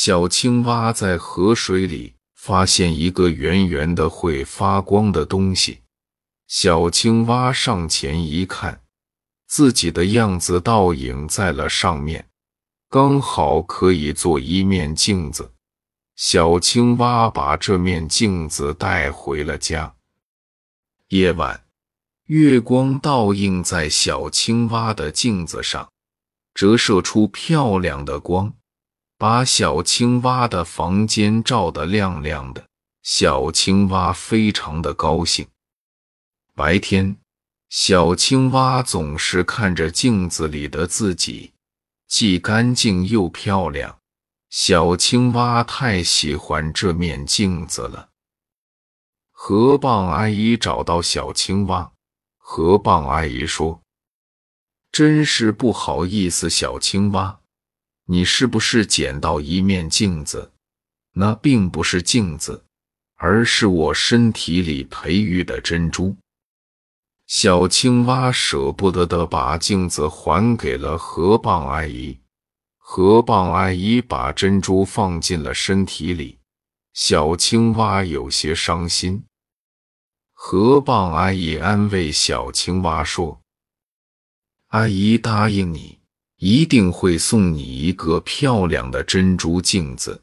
小青蛙在河水里发现一个圆圆的会发光的东西。小青蛙上前一看，自己的样子倒影在了上面，刚好可以做一面镜子。小青蛙把这面镜子带回了家。夜晚，月光倒映在小青蛙的镜子上，折射出漂亮的光。把小青蛙的房间照得亮亮的，小青蛙非常的高兴。白天，小青蛙总是看着镜子里的自己，既干净又漂亮。小青蛙太喜欢这面镜子了。河蚌阿姨找到小青蛙，河蚌阿姨说：“真是不好意思，小青蛙。”你是不是捡到一面镜子？那并不是镜子，而是我身体里培育的珍珠。小青蛙舍不得的把镜子还给了河蚌阿姨。河蚌阿姨把珍珠放进了身体里，小青蛙有些伤心。河蚌阿姨安慰小青蛙说：“阿姨答应你。”一定会送你一个漂亮的珍珠镜子。